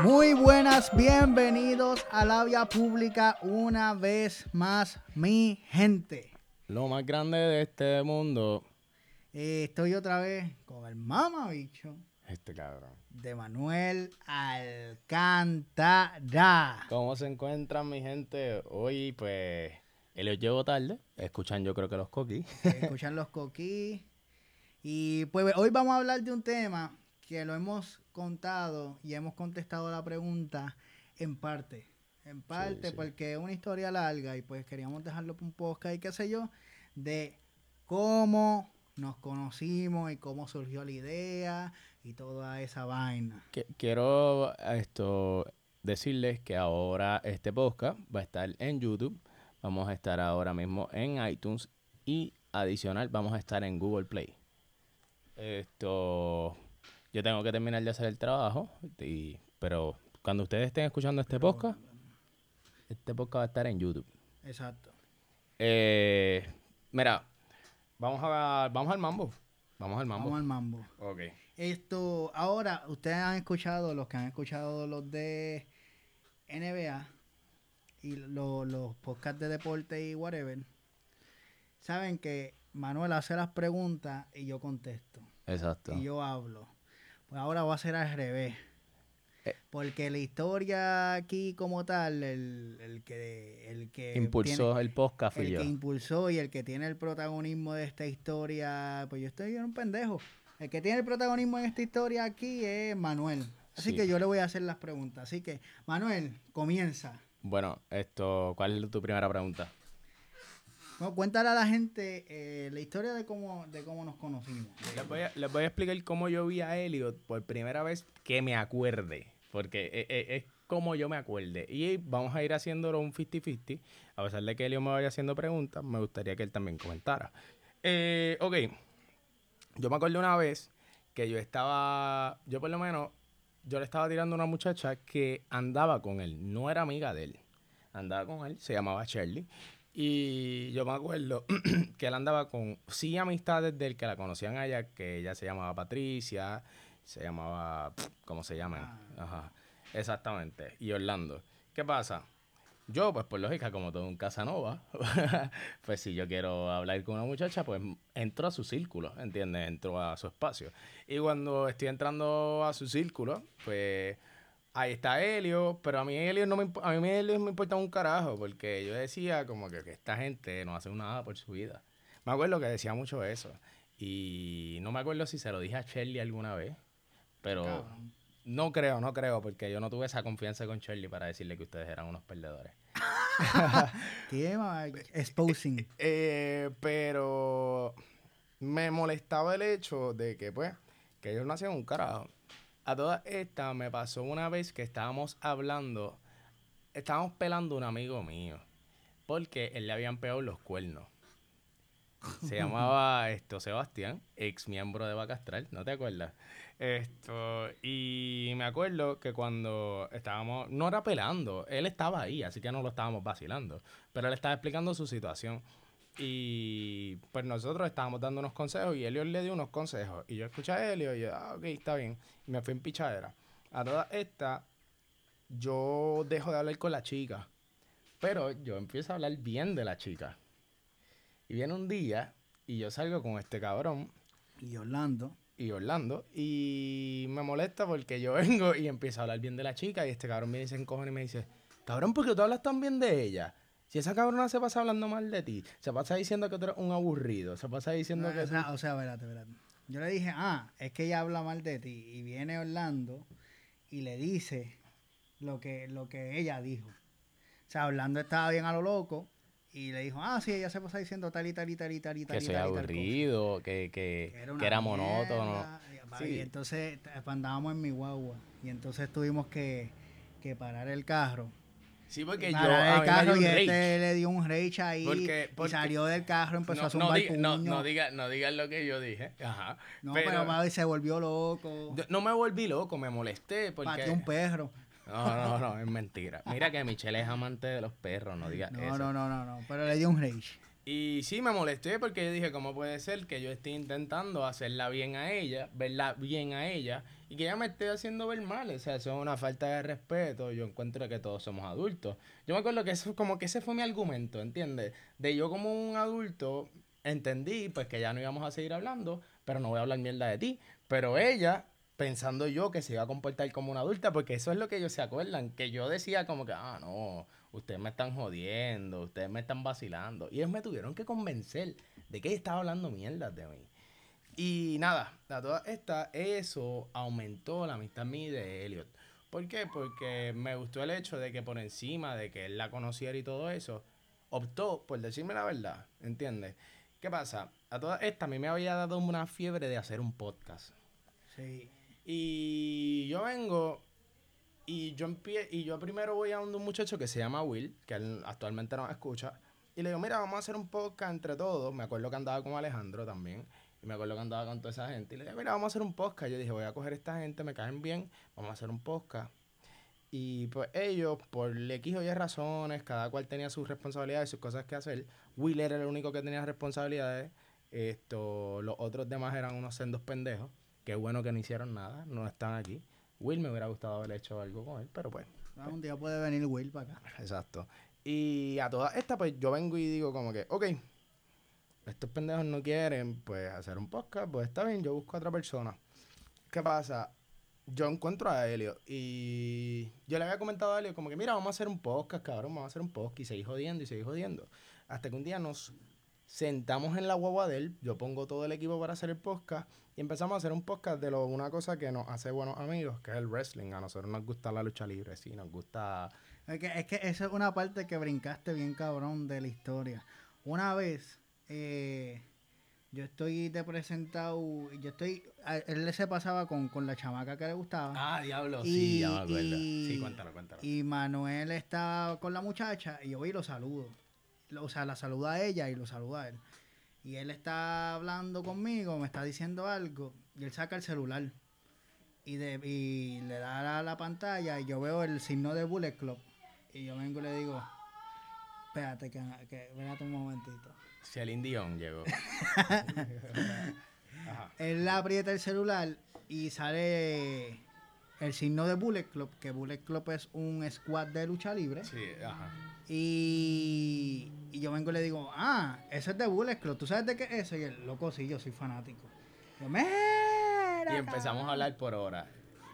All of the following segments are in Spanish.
Muy buenas, bienvenidos a la vía pública una vez más, mi gente. Lo más grande de este mundo. Eh, estoy otra vez con el mamabicho Este cabrón. de Manuel Alcántara. ¿Cómo se encuentran mi gente? Hoy pues los llevo tarde. Escuchan yo creo que los coquis. Escuchan los coquí. Y pues hoy vamos a hablar de un tema que lo hemos contado y hemos contestado la pregunta en parte. En parte, sí. porque es una historia larga y pues queríamos dejarlo para un podcast y qué sé yo, de cómo nos conocimos y cómo surgió la idea y toda esa vaina. Que- Quiero esto decirles que ahora este podcast va a estar en YouTube. Vamos a estar ahora mismo en iTunes y adicional vamos a estar en Google Play. Esto yo tengo que terminar de hacer el trabajo, y, pero cuando ustedes estén escuchando este podcast, este podcast va a estar en YouTube. Exacto. Eh, mira, vamos a vamos al mambo. Vamos al mambo. Vamos al mambo. Ok. Esto, ahora, ustedes han escuchado, los que han escuchado los de NBA y lo- los podcasts de deporte y whatever, saben que Manuel hace las preguntas y yo contesto. Exacto. Y yo hablo. Ahora va a ser al revés. Eh. Porque la historia aquí como tal, el, el que, el que Impulsó tiene- el podcast el yo. que impulsó y el que tiene el protagonismo de esta historia, pues yo estoy en un pendejo. El que tiene el protagonismo en esta historia aquí es Manuel. Así Sí. que yo le voy a hacer las preguntas. Así que, Manuel, comienza. Bueno, esto, ¿cuál es tu primera pregunta? No, cuéntale a la gente eh, la historia de cómo, de cómo nos conocimos. Les voy, a, les voy a explicar cómo yo vi a Elliot por primera vez que me acuerde. Porque e- e- es, como yo me acuerde. Y vamos a ir haciéndolo un 50-50. A pesar de que Elliot me vaya haciendo preguntas, me gustaría que él también comentara. Eh, ok. Yo me acuerdo una vez que yo estaba. Yo por lo menos. Yo le estaba tirando a una muchacha que andaba con él. No era amiga de él. Andaba con él. Se llamaba Shirley. Y yo me acuerdo que él andaba con, sí, amistades del que la conocían allá, que ella se llamaba Patricia, se llamaba, ¿cómo se llaman? Ajá, exactamente. Y Orlando. ¿Qué pasa? Yo, pues por lógica, como todo un Casanova, pues si yo quiero hablar con una muchacha, pues entro a su círculo, ¿entiendes? Entro a su espacio. Y cuando estoy entrando a su círculo, pues ahí está Helio, pero a mí Helio no me, a mí Helio me importa un carajo, porque yo decía como que, que esta gente no hace nada por su vida. Me acuerdo que decía mucho eso. Y no me acuerdo si se lo dije a Shirley alguna vez, pero Cabrón. no creo, no creo, porque yo no tuve esa confianza con Shirley para decirle que ustedes eran unos perdedores. ¿Qué, Exposing. Eh, pero me molestaba el hecho de que, pues, que ellos no hacían un carajo. A todas estas me pasó una vez que estábamos hablando, estábamos pelando a un amigo mío, porque él le habían pegado los cuernos. Se llamaba esto Sebastián, ex miembro de Bacastral, ¿no te acuerdas? Esto, y me acuerdo que cuando estábamos, no era pelando, él estaba ahí, así que no lo estábamos vacilando, pero él estaba explicando su situación. Y pues nosotros estábamos dando unos consejos y Elio le dio unos consejos. Y yo escuché a Elio y yo, ah, ok, está bien. Y me fui en pichadera. A toda esta, yo dejo de hablar con la chica. Pero yo empiezo a hablar bien de la chica. Y viene un día y yo salgo con este cabrón Y Orlando. y Orlando y me molesta porque yo vengo y empiezo a hablar bien de la chica y este cabrón me dice en cojones y me dice, cabrón, ¿por qué tú hablas tan bien de ella? Si esa cabrona se pasa hablando mal de ti, se pasa diciendo que tú eres un aburrido, se pasa diciendo No, que o, tú- sea, o sea, espérate, espérate. Yo le dije, ah, es que ella habla mal de ti. Y viene Orlando y le dice lo que, lo que ella dijo. O sea, Orlando estaba bien a lo loco y le dijo, ah, sí, ella se pasa diciendo tal y tal y tal y tal y tal. que y soy tal y tal cosa". aburrido, que, que, Que que una era, monótono. Sí. y entonces t- andábamos en mi guagua. Y entonces tuvimos que, que parar el carro. Sí, porque yo a el carro y este le dio un rage ahí. Porque- y salió del carro, empezó no, a zumbar no, diga, no, no diga- no digas lo que yo dije. Ajá. No, pero, papi, se volvió loco. No me volví loco, me molesté porque... Pateó un perro. No, no, no, es mentira. Mira que Michelle es amante de los perros, no digas No, eso. no, no, no, no. Pero le dio un rage. Y sí, me molesté porque yo dije, ¿cómo puede ser que yo esté intentando hacerla bien a ella, verla bien a ella, y que ella me esté haciendo ver mal? O sea, eso es una falta de respeto. Yo encuentro que todos somos adultos. Yo me acuerdo que eso, como que ese fue mi argumento, ¿entiendes? De yo como un adulto entendí, pues que ya no íbamos a seguir hablando, pero no voy a hablar mierda de ti. Pero ella pensando yo que se iba a comportar como una adulta, porque eso es lo que ellos se acuerdan, que yo decía como que, ah, no, ustedes me están jodiendo, ustedes me están vacilando. Y ellos me tuvieron que convencer de que estaba hablando mierda de mí. Y nada, a toda esta, eso aumentó la amistad mí de Elliot. ¿Por qué? Porque me gustó el hecho de que por encima de que él la conociera y todo eso, optó por decirme la verdad, ¿entiendes? ¿Qué pasa? A toda esta a mí me había dado una fiebre de hacer un podcast. Sí. Y yo vengo y yo empie y yo primero voy a un muchacho que se llama Will, que actualmente no me escucha, y le digo, mira, vamos a hacer un podcast entre todos. Me acuerdo que andaba con Alejandro también. Y me acuerdo que andaba con toda esa gente. Y le dije, mira, vamos a hacer un podcast. Yo dije, voy a coger a esta gente, me caen bien, vamos a hacer un podcast. Y pues ellos, por X o Y razones, cada cual tenía sus responsabilidades, sus cosas que hacer. Will era el único que tenía responsabilidades. Esto, los otros demás eran unos sendos pendejos. Qué bueno que no hicieron nada, no están aquí. Will me hubiera gustado haber hecho algo con él, pero pues. Ah, un día puede venir Will para acá. Exacto. Y a todas estas, pues yo vengo y digo como que, ok, estos pendejos no quieren, pues, hacer un podcast, pues está bien, yo busco a otra persona. ¿Qué pasa? Yo encuentro a Helio y yo le había comentado a Helio como que, mira, vamos a hacer un podcast, cabrón, vamos a hacer un podcast y seguir jodiendo y seguir jodiendo. Hasta que un día nos sentamos en la guagua de él, yo pongo todo el equipo para hacer el podcast y empezamos a hacer un podcast de lo, una cosa que nos hace buenos amigos, que es el wrestling. A nosotros nos gusta la lucha libre, sí, nos gusta... Es que, es que esa es una parte que brincaste bien cabrón de la historia. Una vez, eh, yo estoy de presentado, yo estoy, él se pasaba con, con la chamaca que le gustaba. Ah, diablo, sí, ya me acuerdo. sí, cuéntalo, cuéntalo. Y Manuel estaba con la muchacha y yo voy y lo saludo. O sea, la saluda a ella y lo saluda a él y él está hablando conmigo, me está diciendo algo, y él saca el celular y, de, y le da a la, pantalla y yo veo el signo de Bullet Club. Y yo vengo y le digo, espérate, que, que espérate un momentito. Si el indión llegó. Él aprieta el celular y sale el signo de Bullet Club, que Bullet Club es un squad de lucha libre. Sí, ajá. Y, vengo y le digo, ah, ese es de Bullet Club, ¿tú sabes de qué es eso? Y él, loco, sí, yo soy fanático. y empezamos a hablar por hora.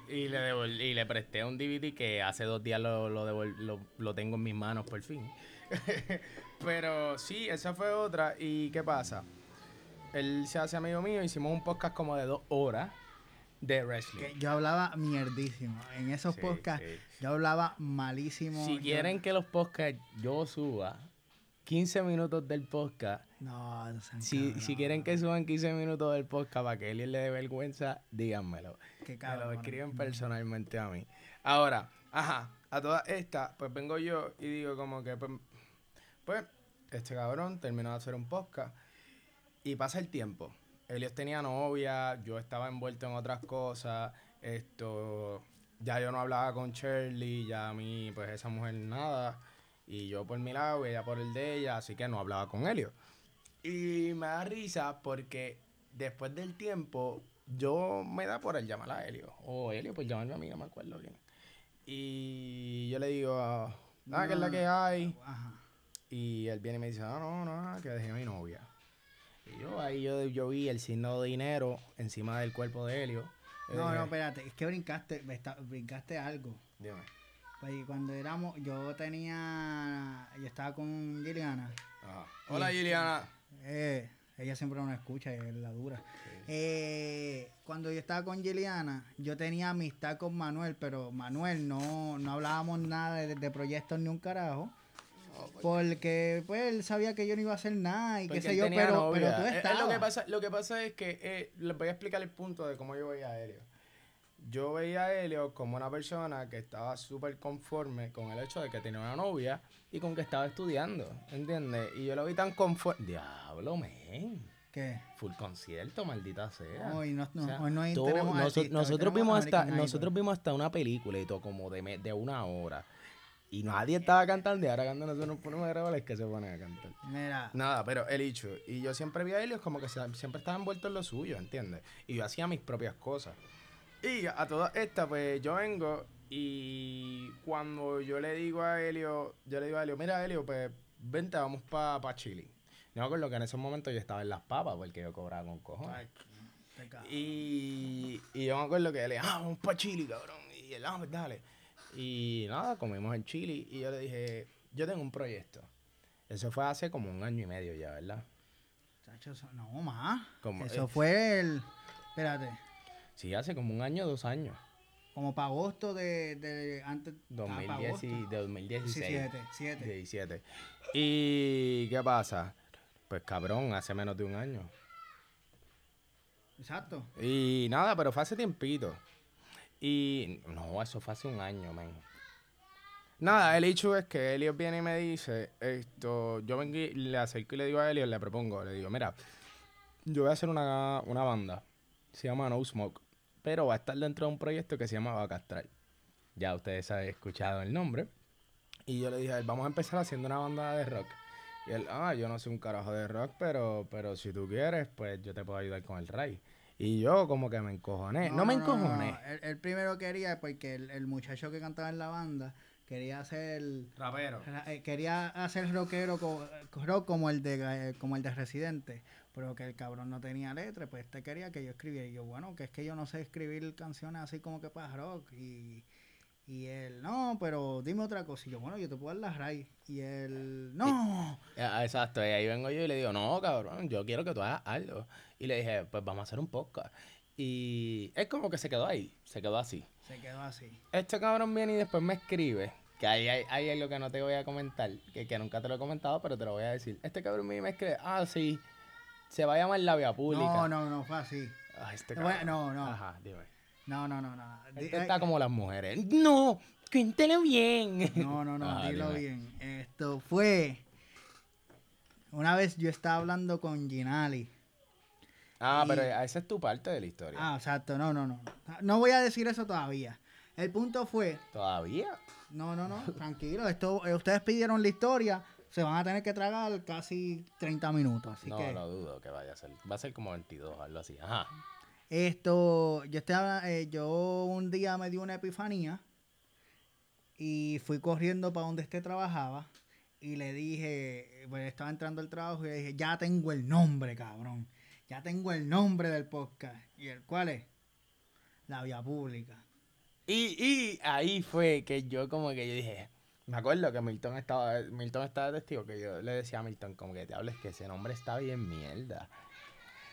Y le, y le presté un DVD que hace dos días lo, lo, lo tengo en mis manos por fin. Pero sí, esa fue otra. ¿Y qué pasa? Él se hace amigo mío, hicimos un podcast como de dos horas de wrestling. yo hablaba mierdísimo. En esos podcasts yo hablaba malísimo. Si quieren que los podcasts yo suba 15 minutos del podcast. No, no si, si quieren que suban 15 minutos del podcast para que él le dé vergüenza, díganmelo. Que Me lo escriben personalmente a mí. Ahora, ajá, a todas estas, pues vengo yo y digo como que, pues, pues este cabrón terminó de hacer un podcast y pasa el tiempo. Elios tenía novia, yo estaba envuelto en otras cosas, esto, ya yo no hablaba con Shirley, ya a mí, pues esa mujer nada, y yo por mi lado, ella por el de ella, así que no hablaba con Helio. Y me da risa porque después del tiempo, yo me da por el llamar a Helio, o Helio, pues llamarme a mí, no me acuerdo bien. Y yo le digo, nada, que es la que hay. Y él viene y me dice, no, no, no, que dejé a mi novia. Y yo ahí yo, yo vi el signo de dinero encima del cuerpo de Helio. No, no, espérate, es que brincaste, brincaste algo. Dime. Pues cuando éramos, yo tenía, yo estaba con Giliana. Ajá. Hola Giliana. Eh, ella siempre nos escucha y es la dura. Eh, cuando yo estaba con Giliana, yo tenía amistad con Manuel, pero Manuel no, no hablábamos nada de, de proyectos ni un carajo. Porque pues él sabía que yo no iba a hacer nada y qué sé yo, pero, pero tú estabas. Eh, lo, que pasa, lo que pasa es que eh, les voy a explicar el punto de cómo yo veía a Helio. Yo veía a Helio como una persona que estaba súper conforme con el hecho de que tenía una novia y con que estaba estudiando, ¿entiendes? Y yo lo vi tan conforme. Diablo, men. ¿Qué? Full concierto, maldita sea. Hoy no, no, no hay nosotros, vimos hasta, nosotros vimos hasta una película y todo como de, de una hora Y nadie estaba cantando y ahora cuando nosotros nos ponemos a grabar es que se ponen a cantar. Mira, Nada, pero el hecho. Y yo siempre vi a Helios como que se- siempre estaba envuelto en lo suyo, ¿entiendes? Y yo hacía mis propias cosas. Y a todas estas, pues yo vengo y cuando yo le digo a Helio, yo le digo a Helio, mira Helio, pues vente, vamos para pa Chile. Yo me acuerdo que en esos momentos yo estaba en las papas porque yo cobraba con cojones. ay. Y, y yo me acuerdo que él le dije, ah, vamos para Chile, cabrón. Y él, ah, pues dale. Y nada, comimos en Chile y yo le dije, yo tengo un proyecto. Eso fue hace como un año y medio ya, ¿verdad? Chacho, no más. Eso fue el. Espérate. Sí, hace como un año, dos años. Como para agosto de, de antes. ah, pa' 2010 agosto. y- de 2016. 17, 7. 17. ¿Y qué pasa? Pues cabrón, hace menos de un año. Exacto. Y nada, pero fue hace tiempito. Y no, eso fue hace un año, man. Nada, el hecho es que Elliot viene y me dice, esto, yo vengo y le acerco y le digo a Elliot, le propongo, le digo, mira, yo voy a hacer una, una banda, se llama No Smoke, pero va a estar dentro de un proyecto que se llama Vaca Astral. Ya ustedes han escuchado el nombre. Y yo le dije, a él, vamos a empezar haciendo una banda de rock. Y él, ah, yo no soy un carajo de rock, pero, pero si tú quieres, pues yo te puedo ayudar con el ray. Y yo como que me encojoné. No, me encojoné. Él, él primero quería, porque el, el muchacho que cantaba en la banda quería hacer. Rapero. eh, Quería hacer rockero co- rock como el de eh, como el de Residente, pero que el cabrón no tenía letra, pues este quería que yo escribiera. Y yo, bueno, que es que yo no sé escribir canciones así como que para rock. Y, y él, no, pero dime otra cosa. Y yo, bueno, yo te puedo dar las raíz. Y él, no. Ah, Exacto, y ahí vengo yo y le digo, no, cabrón, yo quiero que tú hagas algo. Y le dije, pues vamos a hacer un podcast. Y es como que se quedó ahí, se quedó así. Se quedó así. Este cabrón viene y después me escribe, que ahí hay, hay algo que no te voy a comentar, que, que nunca te lo he comentado, pero te lo voy a decir. Este cabrón viene y me escribe, ah, sí, se va a llamar la vía pública. No, no, no fue así. Ah, este cabrón. no, no. Ajá, dime. No, no, no, no. Este eh, está como las mujeres. No, cuéntelo bien. No, no, no, Ajá, dilo dime. bien. Esto fue. Una vez yo estaba hablando con Ginali. Ah, Y- pero esa es tu parte de la historia. Ah, exacto, no, no, no. No voy a decir eso todavía. El punto fue. ¿Todavía? No, no, no, tranquilo. Esto, eh, ustedes pidieron la historia. Se van a tener que tragar casi 30 minutos. Así no, que. lo dudo que vaya a ser. Va a ser como 22, algo así. Ajá. Esto, yo estaba, eh, yo un día me dio una epifanía y fui corriendo para donde este trabajaba y le dije, pues estaba entrando al trabajo y le dije, ya tengo el nombre, cabrón, ya tengo el nombre del podcast. ¿Y el cuál es? La vía pública. Y, y ahí fue que yo como que yo dije, me acuerdo que Milton estaba, Milton estaba testigo, que yo le decía a Milton como que te hables que ese nombre está bien mierda.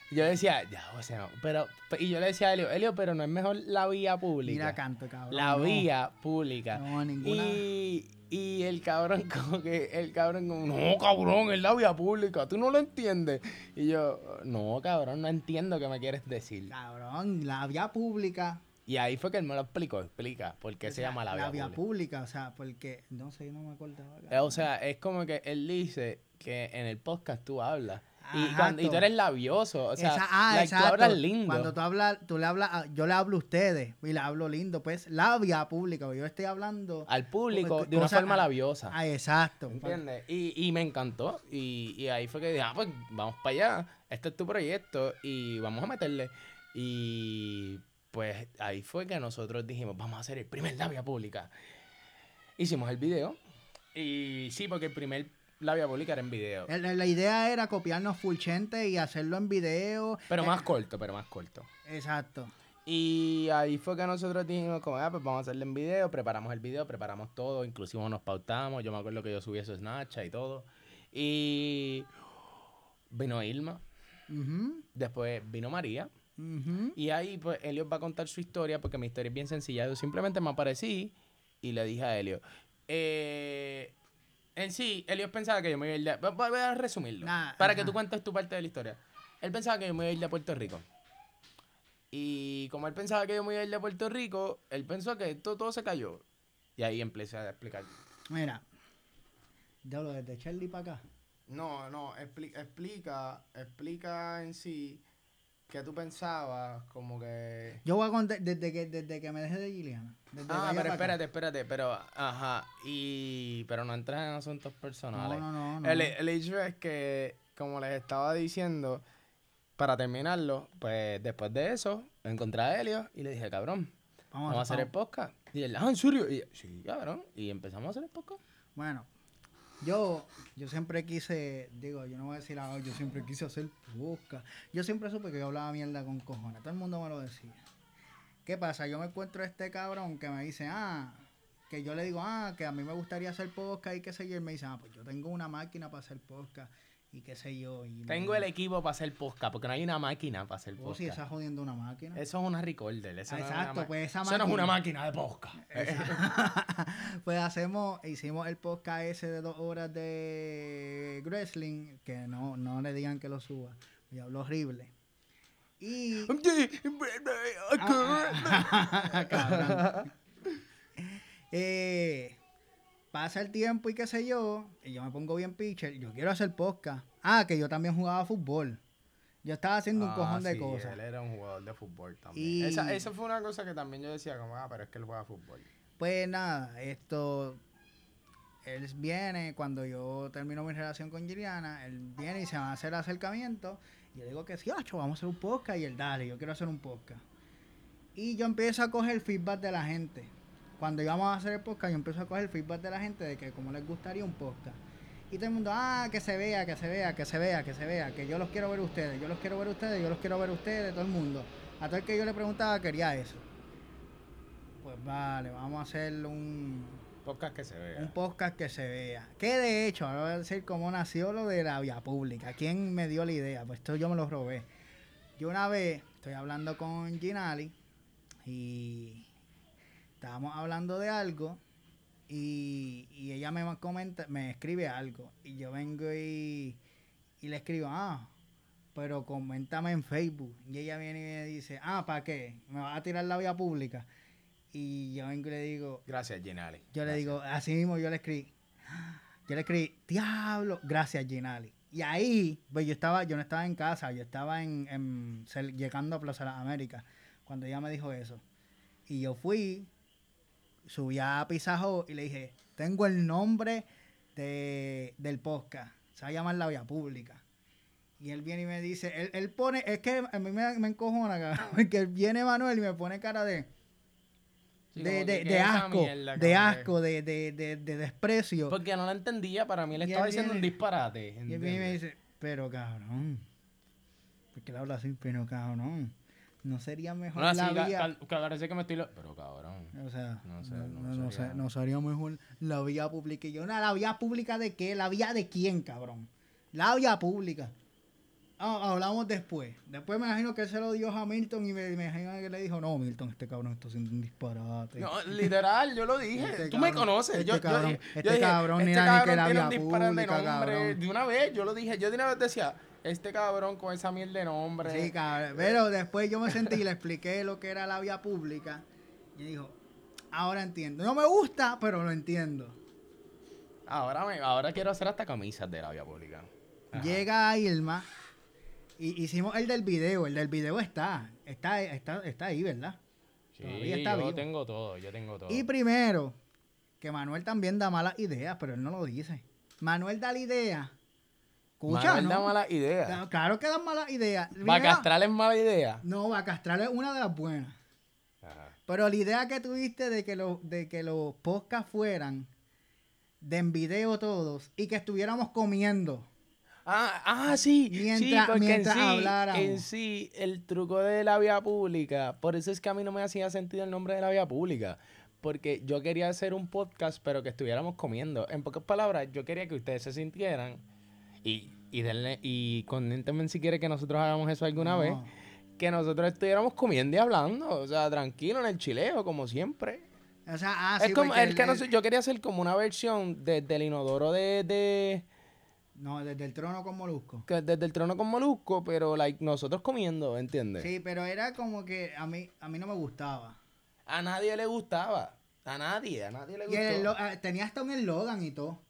Yo decía, ya, o sea, no, pero, y yo le decía a Elio, Elio, pero no es mejor la vía pública. Mira canto, cabrón. la no. vía pública. No, ninguna. Y, y el cabrón como que, el cabrón como, no, cabrón, es la vía pública, tú no lo entiendes. Y yo, no, cabrón, no entiendo qué me quieres decir. Cabrón, la vía pública. Y ahí fue que él me lo explicó, explica por qué se o sea, llama la vía, pública. pública, o sea, porque, no sé, no me acordaba. Eh, O sea, es como que él dice que en el podcast tú hablas. Y, Ajá, cuando, y tú eres labioso. O sea, Esa- ah, like, tú hablas lindo. Cuando tú hablas, tú le hablas, yo le hablo a ustedes y le hablo lindo, pues la vía pública, yo estoy hablando. al público de una forma labiosa. Ah, exacto. ¿Entiendes? Y, y me encantó. Y, y ahí fue que dije, ah, pues vamos para allá. Este es tu proyecto y vamos a meterle. Y pues ahí fue que nosotros dijimos, vamos a hacer el primer labia pública. Hicimos el video. Y sí, porque el primer labia pública era en video. El- La idea era copiarnos Fulchente y hacerlo en video. Pero Eh, más corto, pero más corto. Exacto. Y ahí fue que nosotros dijimos, como, ah, pues vamos a hacerlo en video, preparamos el video, preparamos todo, inclusive nos pautamos, yo me acuerdo que yo subí eso Snapchat y todo. Y vino Ilma, Ujú, después vino María, ujú. y ahí pues Elliot va a contar su historia, porque mi historia es bien sencilla, yo simplemente me aparecí y le dije a Elliot, eh, en sí, Elliot pensaba que yo me iba a ir de... Voy a resumirlo, Nah, para que tú cuentes tu parte de la historia. Él pensaba que yo me iba a ir de Puerto Rico. Y como él pensaba que yo me iba a ir de Puerto Rico, él pensó que todo, todo se cayó. Y ahí empecé a explicar. Mira, yo lo desde Charlie para acá. No, no, explica, explica, explica en sí ¿Qué tú pensabas? Como que... Yo voy a contar desde que, desde que me dejé de Giliana. Ah, pero espérate, espérate, pero, ajá, y, pero no entras en asuntos personales. No, no, no. no. El, el hecho es que, como les estaba diciendo, para terminarlo, pues después de eso, encontré a Helio y le dije, cabrón, vamos, a hacer el podcast. Y él, ah, ¿en serio? Y yo, sí, cabrón. Y empezamos a hacer el podcast. Bueno, yo, yo siempre quise, digo, yo no voy a decir, ah, yo siempre quise hacer busca. Yo siempre supe que yo hablaba mierda con cojones. Todo el mundo me lo decía. ¿Qué pasa? Yo me encuentro a este cabrón que me dice, ah, que yo le digo, ah, que a mí me gustaría hacer podcast y qué sé yo. Y me dice, ah, pues yo tengo una máquina para hacer podcast y qué sé yo. Y Tengo el equipo para hacer podcast, porque no hay una máquina para hacer Oh, podcast. sí, esa jodiendo una máquina. Eso es una recorder. Eso Ah, no es exacto, una ma- pues esa Eso no es una máquina. máquina de podcast. pues hacemos, hicimos el podcast ese de dos horas de wrestling, que no, no le digan que lo suba. Y hablo horrible. Y. Eh, pasa el tiempo y qué sé yo, y yo me pongo bien pitcher, yo quiero hacer podcast. Ah, que yo también jugaba fútbol. Yo estaba haciendo un Ah, cojón de cosas. Él era un jugador de fútbol también. Y- Esa, esa fue una cosa que también yo decía, como, ah, pero es que él juega fútbol. Pues nada, esto. Él viene, cuando yo termino mi relación con Giliana, él viene y se va a hacer el acercamiento. Y yo digo que sí, ocho, vamos a hacer un podcast. Y él, dale, yo quiero hacer un podcast. Y yo empiezo a coger feedback de la gente. Cuando íbamos a hacer el podcast, yo empiezo a coger feedback de la gente de que cómo les gustaría un podcast. Y todo el mundo, ah, que se vea, que se vea, que se vea, que se vea, que yo los quiero ver ustedes, yo los quiero ver ustedes, yo los quiero ver ustedes, todo el mundo. A todo el que yo le preguntaba quería eso. Pues vale, vamos a hacer un, Podcast que se vea. un podcast que se vea. Que de hecho, ahora voy a decir cómo nació lo de la vía pública. ¿Quién me dio la idea? Pues esto yo me lo robé. Yo una vez estoy hablando con Ginali y estábamos hablando de algo y, y ella me comenta, me escribe algo y yo vengo y, y le escribo, ah, pero coméntame en Facebook. Y ella viene y me dice, ah, ¿para qué? ¿Me vas a tirar la vía pública? Y yo vengo y le digo, Gracias, Ginali. yo le digo, así mismo yo le escribí. Yo le escribí, diablo, gracias Ginali. Y ahí, pues yo estaba, yo no estaba en casa, yo estaba en, en llegando a Plaza de las Américas, cuando ella me dijo eso. Y yo fui, subí a Pizajo y le dije, tengo el nombre de, del podcast, se va a llamar La Vía Pública. Y él viene y me dice, él, él pone, es que a mí me, me encojona, cabrón, porque viene Manuel y me pone cara de, Sí, de, de, ¿qué de asco, mierda? de asco, de, de, de, de desprecio. Porque no la entendía, para mí le estaba diciendo un disparate. Y él viene y me dice, pero cabrón, porque él habla así, pero cabrón, no sería mejor No, así, la ca- vía, ca- que parece que me estoy... lo- Pero cabrón. o sea, No sé, no, no no, sería- sé- no sería mejor la vía pública. Y yo, "Nah, ¿la vía pública de qué? ¿La vía de quién, cabrón? La vía pública. Ah, hablamos después. Después me imagino que él se lo dio a Milton y me, me imagino que le dijo, no, Milton, este cabrón está haciendo un disparate. No, literal, yo lo dije. Este Tú me cabrón, conoces. este yo, yo cabrón, dije- yo este dije, cabrón ni este nada ni que cabrón la tiene un vía disparate de pública, nombre. cabrón. De una vez, yo lo dije. Yo de una vez decía, este cabrón con esa mierda de nombre. Sí, cabrón. Pero después yo me sentí y le expliqué lo que era la vía pública. Y dijo, ahora entiendo. No me gusta, pero lo entiendo. Ahora, me, ahora quiero hacer hasta camisas de la vía pública. Ajá. Llega Irma y hicimos el del video. El del video está. Está, está, está ahí, ¿verdad? Sí, todavía está yo vivo. tengo todo, yo tengo todo. Y primero, que Manuel también da malas ideas, pero él no lo dice. Manuel da la idea. Escucha, da ¿no? mala idea. Da- Claro que dan malas ideas. ¿Va a Mira, castrar es mala idea? No, castrar es una de las buenas. Ajá. Pero la idea que tuviste de que, los de que los podcasts fueran de en video todos y que estuviéramos comiendo. Ah, ah, sí. sí, Mientras- porque mientras en sí, habláramos. en sí, el truco de la vía pública, por eso es que a mí no me hacía sentido el nombre de la vía pública. Porque yo quería hacer un podcast, pero que estuviéramos comiendo. En pocas palabras, yo quería que ustedes se sintieran y, y, denle, y coméntenme si quieren que nosotros hagamos eso alguna No. vez. Que nosotros estuviéramos comiendo y hablando. O sea, tranquilo en el chileo, como siempre. O sea, ah, es sí, como, es que el- no sé, yo quería hacer como una versión desde el inodoro de, de, No, desde el trono con Molusco. que desde el trono con Molusco, pero like, nosotros comiendo, ¿entiendes? Sí, pero era como que a mí, a mí no me gustaba. A nadie le gustaba. A nadie, a nadie le Y gustó. el eslo- ah, tenía hasta un eslogan y todo.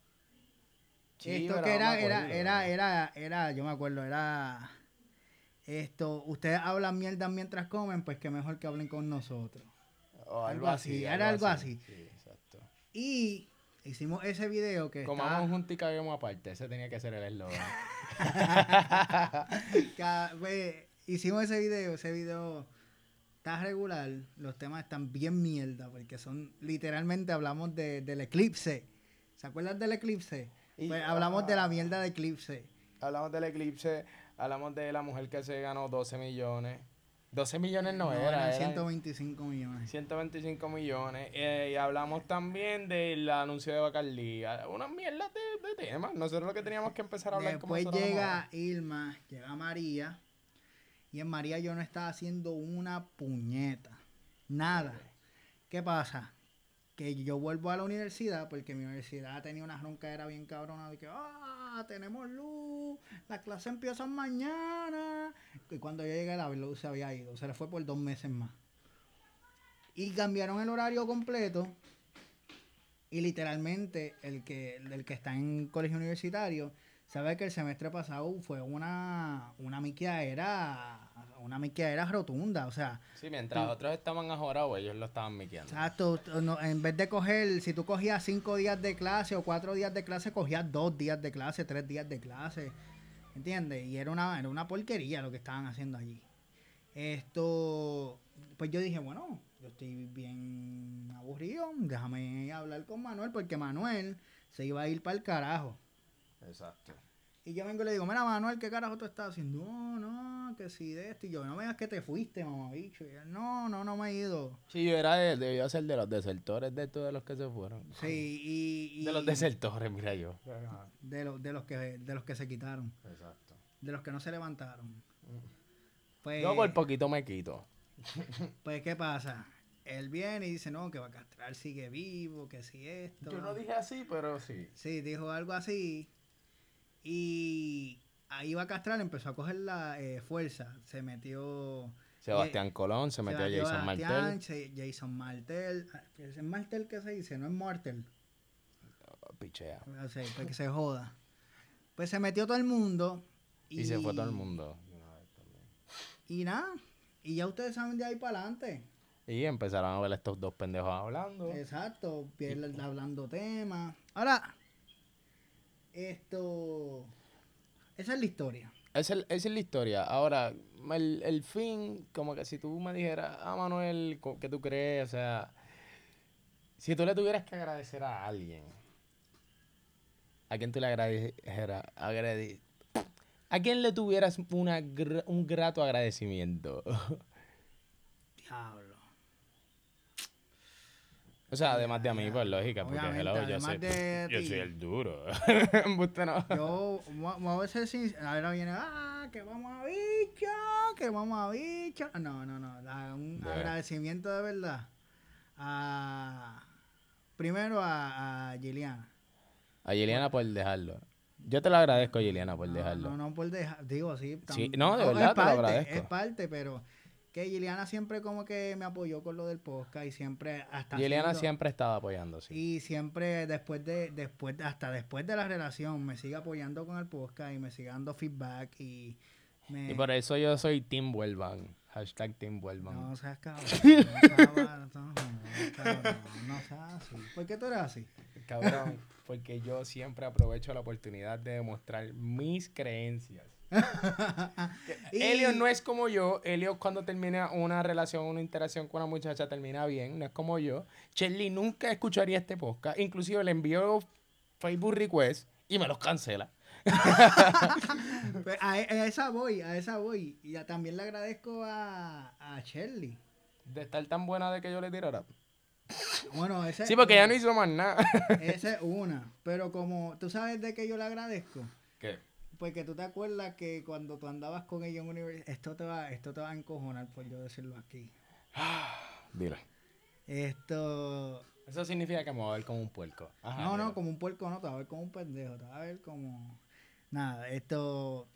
Sí, Esto que era, era, era, era, era, yo me acuerdo, era Esto, ustedes hablan mierda mientras comen, pues que mejor que hablen con nosotros. O Algo así, era algo así. Sí, exacto. Y hicimos ese video que Comamos está, juntos y caguemos aparte. Ese tenía que ser el eslogan. pues, hicimos ese video, ese video está regular, los temas están bien mierda, porque son, literalmente hablamos de, del eclipse. ¿Se acuerdan del eclipse? Y- Pues hablamos de la mierda de eclipse. hablamos del eclipse, hablamos de la mujer que se ganó 12 millones. 12 millones no, era, eran era 125 millones. 125 millones. eh, y hablamos también del anuncio de Bacardí. ah, Unas mierdas de, de temas. Nosotros lo que teníamos que empezar a hablar como Después nosotros llega Irma, llega María. Y en María yo no estaba haciendo una puñeta. Nada. ¿Qué pasa? Que yo vuelvo a la universidad porque mi universidad tenía una roncadera bien cabrona de que, ah, tenemos luz, las clases empiezan mañana. Y cuando yo llegué la luz se había ido, se le fue por dos meses más. Y cambiaron el horario completo. Y literalmente el que, el que está en colegio universitario sabe que el semestre pasado fue una, una miquiadera, una miquiadera rotunda. O sea, Sí, mientras otros estaban ajorados, ellos lo estaban miqueando. Exacto, no, en vez de coger, si tú cogías cinco días de clase o cuatro días de clase, cogías dos días de clase, tres días de clase, ¿entiendes? Y era una, era una porquería lo que estaban haciendo allí. Esto, pues yo dije, bueno, yo estoy bien aburrido, déjame hablar con Manuel, porque Manuel se iba a ir para el carajo. Exacto. Y yo vengo y le digo, mira Manuel, ¿qué carajo tú estás haciendo? No, no, que si de esto. Y yo, no me digas que te fuiste, mamabicho. Y él, no, no, no me he ido. Sí, yo era de, debía ser de los desertores de todos los que se fueron. Sí, y... y De los desertores, mira yo. de, los de, los que, de los que se quitaron, Exacto. de los que no se levantaron. Pues, Yo por poquito me quito. pues, ¿qué pasa? Él viene y dice, no, que va a castrar sigue vivo, que si esto. Yo no dije así, pero sí. Sí, dijo algo así. Y ahí castrar, empezó a coger la eh, fuerza. Se metió... Sebastián Colón, se metió a Jason Sebastián, Martel. se- Jason Martel. Ah, ¿Es Martel que se dice? No es Martel. Pichea. O sea, pues que se joda. Pues se metió todo el mundo. Y, se fue todo el mundo. Y nada. Y ya ustedes saben de ahí para adelante. Y empezaron a ver estos dos pendejos hablando. Exacto. Pierre hablando temas. Ahora, esto. Esa es la historia. Esa es, esa es la historia. Ahora, el, el fin, como que si tú me dijeras, ah, Manuel, ¿qué tú crees? O sea, si tú le tuvieras que agradecer a alguien, ¿a quién tú le agradeceras? Agrade- ¿A quién le tuvieras una, un grato agradecimiento? Diablo. O sea, además de a mí, pues lógica, porque hello, yo, soy, de yo soy el duro. Embuste no. Yo, a veces sí, ahora viene, ah, que vamos a bicho, que vamos a bicho. No, no, no, la- un agradecimiento de verdad. A, primero a, a Giliana. A Giliana por dejarlo. Yo te lo agradezco, Giliana, por No, dejarlo. No, no por dejar, digo sí. Sí, tam- no, de es verdad te lo parte, agradezco. Es parte, pero que Giliana siempre como que me apoyó con lo del podcast y siempre hasta Giliana siempre estaba apoyando, sí. Y siempre después de, después, hasta después de la relación, me sigue apoyando con el podcast y me sigue dando feedback y me... Y por eso yo soy Team Vuelvan. Hashtag Team Vuelvan. No seas cabrón, no seas barato, no, cabrón, no seas así. ¿Por qué tú eres así? Cabrón, porque yo siempre aprovecho la oportunidad de demostrar mis creencias. Y- Elliot no es como yo. Elliot cuando termina una relación, una interacción con una muchacha, termina bien. No es como yo. Shelly nunca escucharía este podcast. Inclusive le envío Facebook request y me los cancela. Pues a, a esa voy, a esa voy. Y también le agradezco a, a Shirley. De estar tan buena de que yo le tirara. Bueno, ese Sí, porque ella no hizo más nada. Esa es una. Pero como tú sabes de qué yo le agradezco. ¿Qué? Porque tú te acuerdas que cuando tú andabas con ella en universidad, esto te va, esto te va a encojonar por yo decirlo aquí. Dile. Esto, Eso significa que me voy a ver como un puerco. Ajá, no, no, como un puerco no, te va a ver como un pendejo, te va a ver como, nada, esto,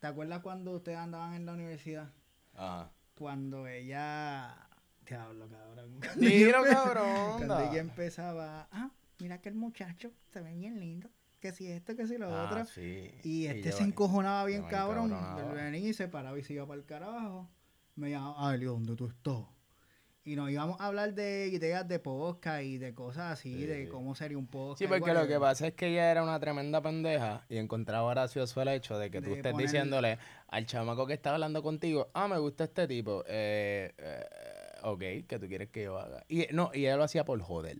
¿te acuerdas cuando ustedes andaban en la universidad? Ajá. Cuando ella, te hablo cabrón. Empe- cabrón, Cuando ella empezaba, ah, mira que el muchacho se ve bien lindo. Que si esto, que si lo Ah, otro. sí. Y este yo- se encojonaba bien cabrón. Venía y se paraba y se iba para el carajo. Me llamaba, ay, ¿dónde tú estás? Y nos íbamos a hablar de ideas de podcast y de cosas así, Sí, de cómo sería un podcast. Sí, y porque lo que pasa es que ella era una tremenda pendeja y encontraba gracioso el hecho de que tú De estés poner- diciéndole al chamaco que está hablando contigo, ah, me gusta este tipo, eh, eh, ok, que tú quieres que yo haga. Y no, y ella lo hacía por joder.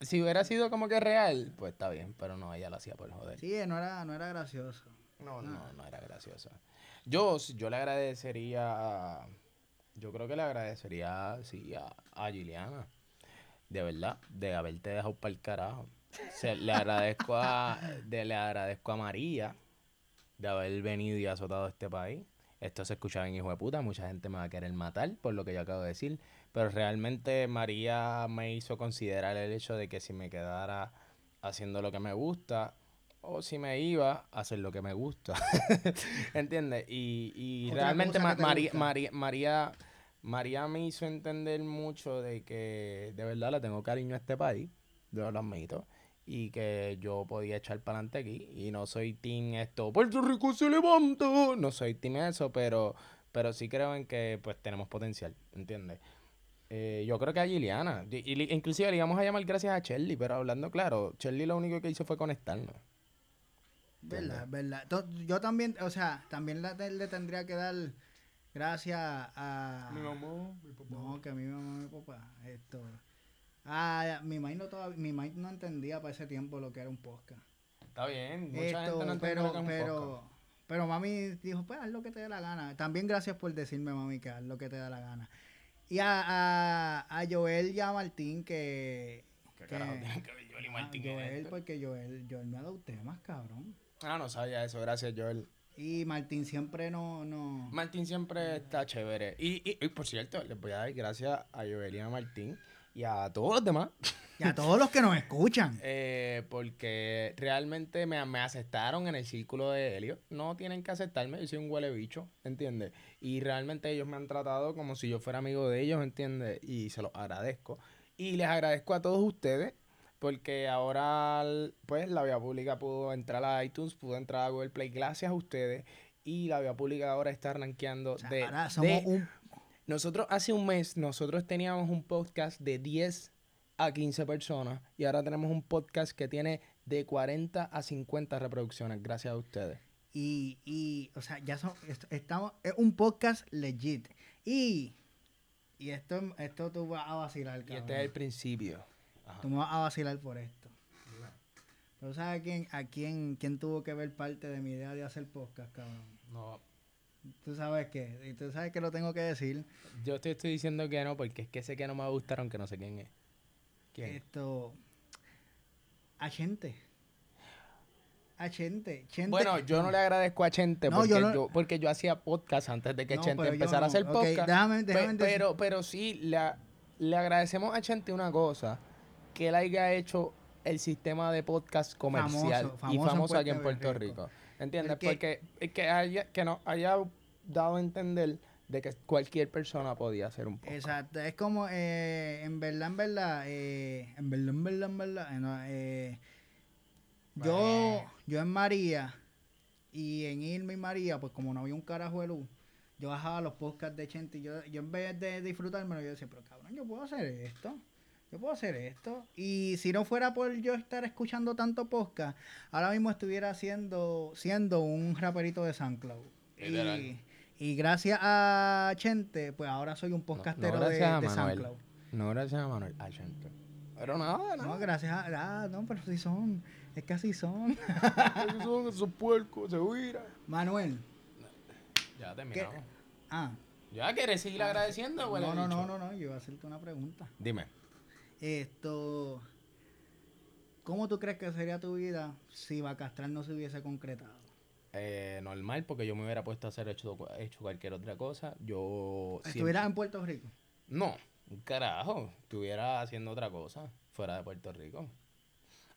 Si hubiera sido como que real, pues está bien, pero no, ella lo hacía por joder. Sí, no era, no era gracioso. No, no, no era graciosa. Yo, yo le agradecería, yo creo que le agradecería, sí, a, a Giliana, de verdad, de haberte dejado para el carajo. Se- le agradezco a, de- le agradezco a María de haber venido y azotado este país. Esto se escuchaba en hijo de puta, mucha gente me va a querer matar por lo que yo acabo de decir, pero realmente María me hizo considerar el hecho de que si me quedara haciendo lo que me gusta o si me iba a hacer lo que me gusta. ¿Entiendes? Y, y realmente Ma- María. María, María, María me hizo entender mucho de que de verdad le tengo cariño a este país, yo lo admito, y que yo podía echar para adelante aquí. Y no soy team esto, Puerto Rico se levanta. No soy team eso, pero, pero sí creo en que pues tenemos potencial, ¿entiendes? Eh, yo creo que a Giliana, y, inclusive le íbamos a llamar gracias a Shelly, pero hablando claro, Shelly lo único que hizo fue conectarnos. Verdad, verdad. To- Yo también, o sea, también la- le tendría que dar gracias a... mamá, mi papá. No, que a mi mamá y mi papá, esto... Ah, mi maíz no, todavía, mi maíz no entendía para ese tiempo lo que era un podcast. Está bien, mucha Esto, gente no pero, lo que es un pero, podcast. pero mami dijo, pues haz lo que te dé la gana. También gracias por decirme, mami, que haz lo que te da la gana. Y a, a, a Joel y a Martín que... ¿Qué que- carajo tiene que ver Joel y Martín en Joel, esto? porque Joel, Joel me ha dado temas, cabrón. Ah, no sabía eso, gracias Joel. Y Martín siempre no... no Martín siempre está chévere. Y, y, y, por cierto, les voy a dar gracias a Joel y a Martín y a todos los demás. y a todos los que nos escuchan. eh, porque realmente me, me aceptaron en el círculo de Helio. No tienen que aceptarme, yo soy un huele bicho, ¿entiendes? Y realmente ellos me han tratado como si yo fuera amigo de ellos, ¿entiendes? Y se los agradezco. Y les agradezco a todos ustedes porque ahora, pues, la vía pública pudo entrar a iTunes, pudo entrar a Google Play gracias a ustedes. Y la vía pública ahora está rankeando O sea, de, ahora somos de- un... nosotros hace un mes, nosotros teníamos un podcast de 10 a 15 personas y ahora tenemos un podcast que tiene de 40 a 50 reproducciones, gracias a ustedes. Y, y, o sea, ya son, est- estamos, es un podcast legit. Y, y esto, esto tú vas a vacilar, Y cabrón. este es el principio. Ajá. Tú me vas a vacilar por esto. Pero ¿sabes a quién, a quién, quién tuvo que ver parte de mi idea de hacer podcast, cabrón? No, Tú sabes qué, y tú sabes que lo tengo que decir. yo te estoy diciendo que no porque es que sé que no me va a gustar aunque no sé quién es. ¿Quién? Esto, a gente. A. Chente- Bueno, yo no le agradezco a Chente No, porque, yo porque yo hacía podcast antes de que No, Chente empezara a hacer Ok, podcast. déjame- déjame pero, pero sí, le, le agradecemos a Chente una cosa, que él haya hecho el sistema de podcast comercial Famoso, y famoso aquí en Puerto Puerto Rico. Rico. ¿Entiendes? El que- Porque que, haya, que nos haya dado a entender de que cualquier persona podía hacer un podcast. Exacto, es como, eh, en verdad, en verdad, eh, en verdad, en verdad, en verdad, eh, no, eh, yo, yo en María y en Irma y María, pues como no había un carajo de luz, yo bajaba los podcasts de Chente y yo, yo en vez de disfrutármelo, yo decía, pero cabrón, yo puedo hacer esto, yo puedo hacer esto. Y si no fuera por yo estar escuchando tanto podcast, ahora mismo estuviera siendo, siendo un raperito de SoundCloud. Y, y gracias a Chente, pues ahora soy un No, podcastero no de, a de Manuel. SoundCloud. No, gracias a Manuel, a Chente. Pero nada, No, nada. gracias a. Ah, no, pero sí son. Es que así son. Esos son esos puercos, se huira. Manuel. Ya terminamos. Ah. ¿Ya quieres seguir agradeciendo, huele No, no, no, no, no. Yo iba a hacerte una pregunta. Dime. Esto. ¿Cómo tú crees que sería tu vida si Bacastral no se hubiese concretado? Eh, normal, porque yo me hubiera puesto a hacer hecho, hecho cualquier otra cosa. Yo. siempre- ¿Estuvieras en Puerto Rico? No, carajo. Estuviera haciendo otra cosa fuera de Puerto Rico.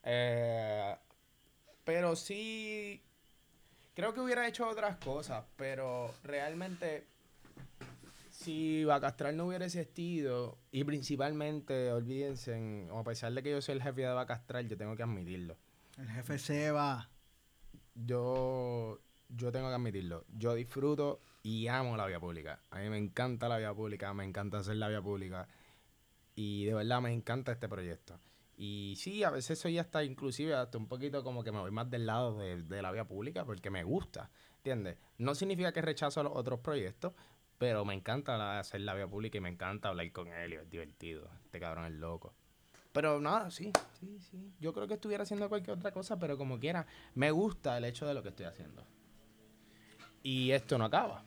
Eh, pero sí. Creo que hubiera hecho otras cosas, pero realmente. Si Bacastral no hubiera existido, y principalmente, olvídense, en- a pesar de que yo soy el jefe de Bacastral, yo tengo que admitirlo. El jefe Seba. Yo, yo tengo que admitirlo. Yo disfruto y amo la vía pública. A mí me encanta la vía pública, me encanta hacer la vía pública. Y de verdad me encanta este proyecto. Y sí, a veces soy hasta, inclusive, hasta un poquito como que me voy más del lado de, de la vía pública porque me gusta, ¿entiendes? No significa que rechazo los otros proyectos, pero me encanta la- hacer la vía pública y me encanta hablar con él, y es divertido. Este cabrón es loco. Pero nada, sí, sí, sí. Yo creo que estuviera haciendo cualquier otra cosa, pero como quiera, me gusta el hecho de lo que estoy haciendo. Y esto no acaba.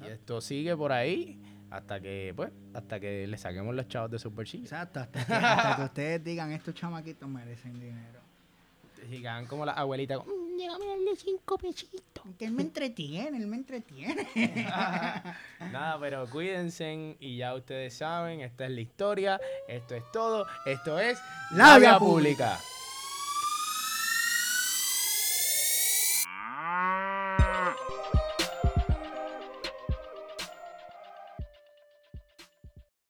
Y esto sigue por ahí hasta que, pues, hasta que le saquemos los chavos de su bolsillo. Exacto, hasta que, hasta que ustedes digan, estos chamaquitos merecen dinero. Hagan como las abuelitas. "Mm, Llévame a darle cinco pesitos. Que él me entretiene, él me entretiene. Nada, pero cuídense y ya ustedes saben, esta es la historia, esto es todo, esto es La vía vía pública.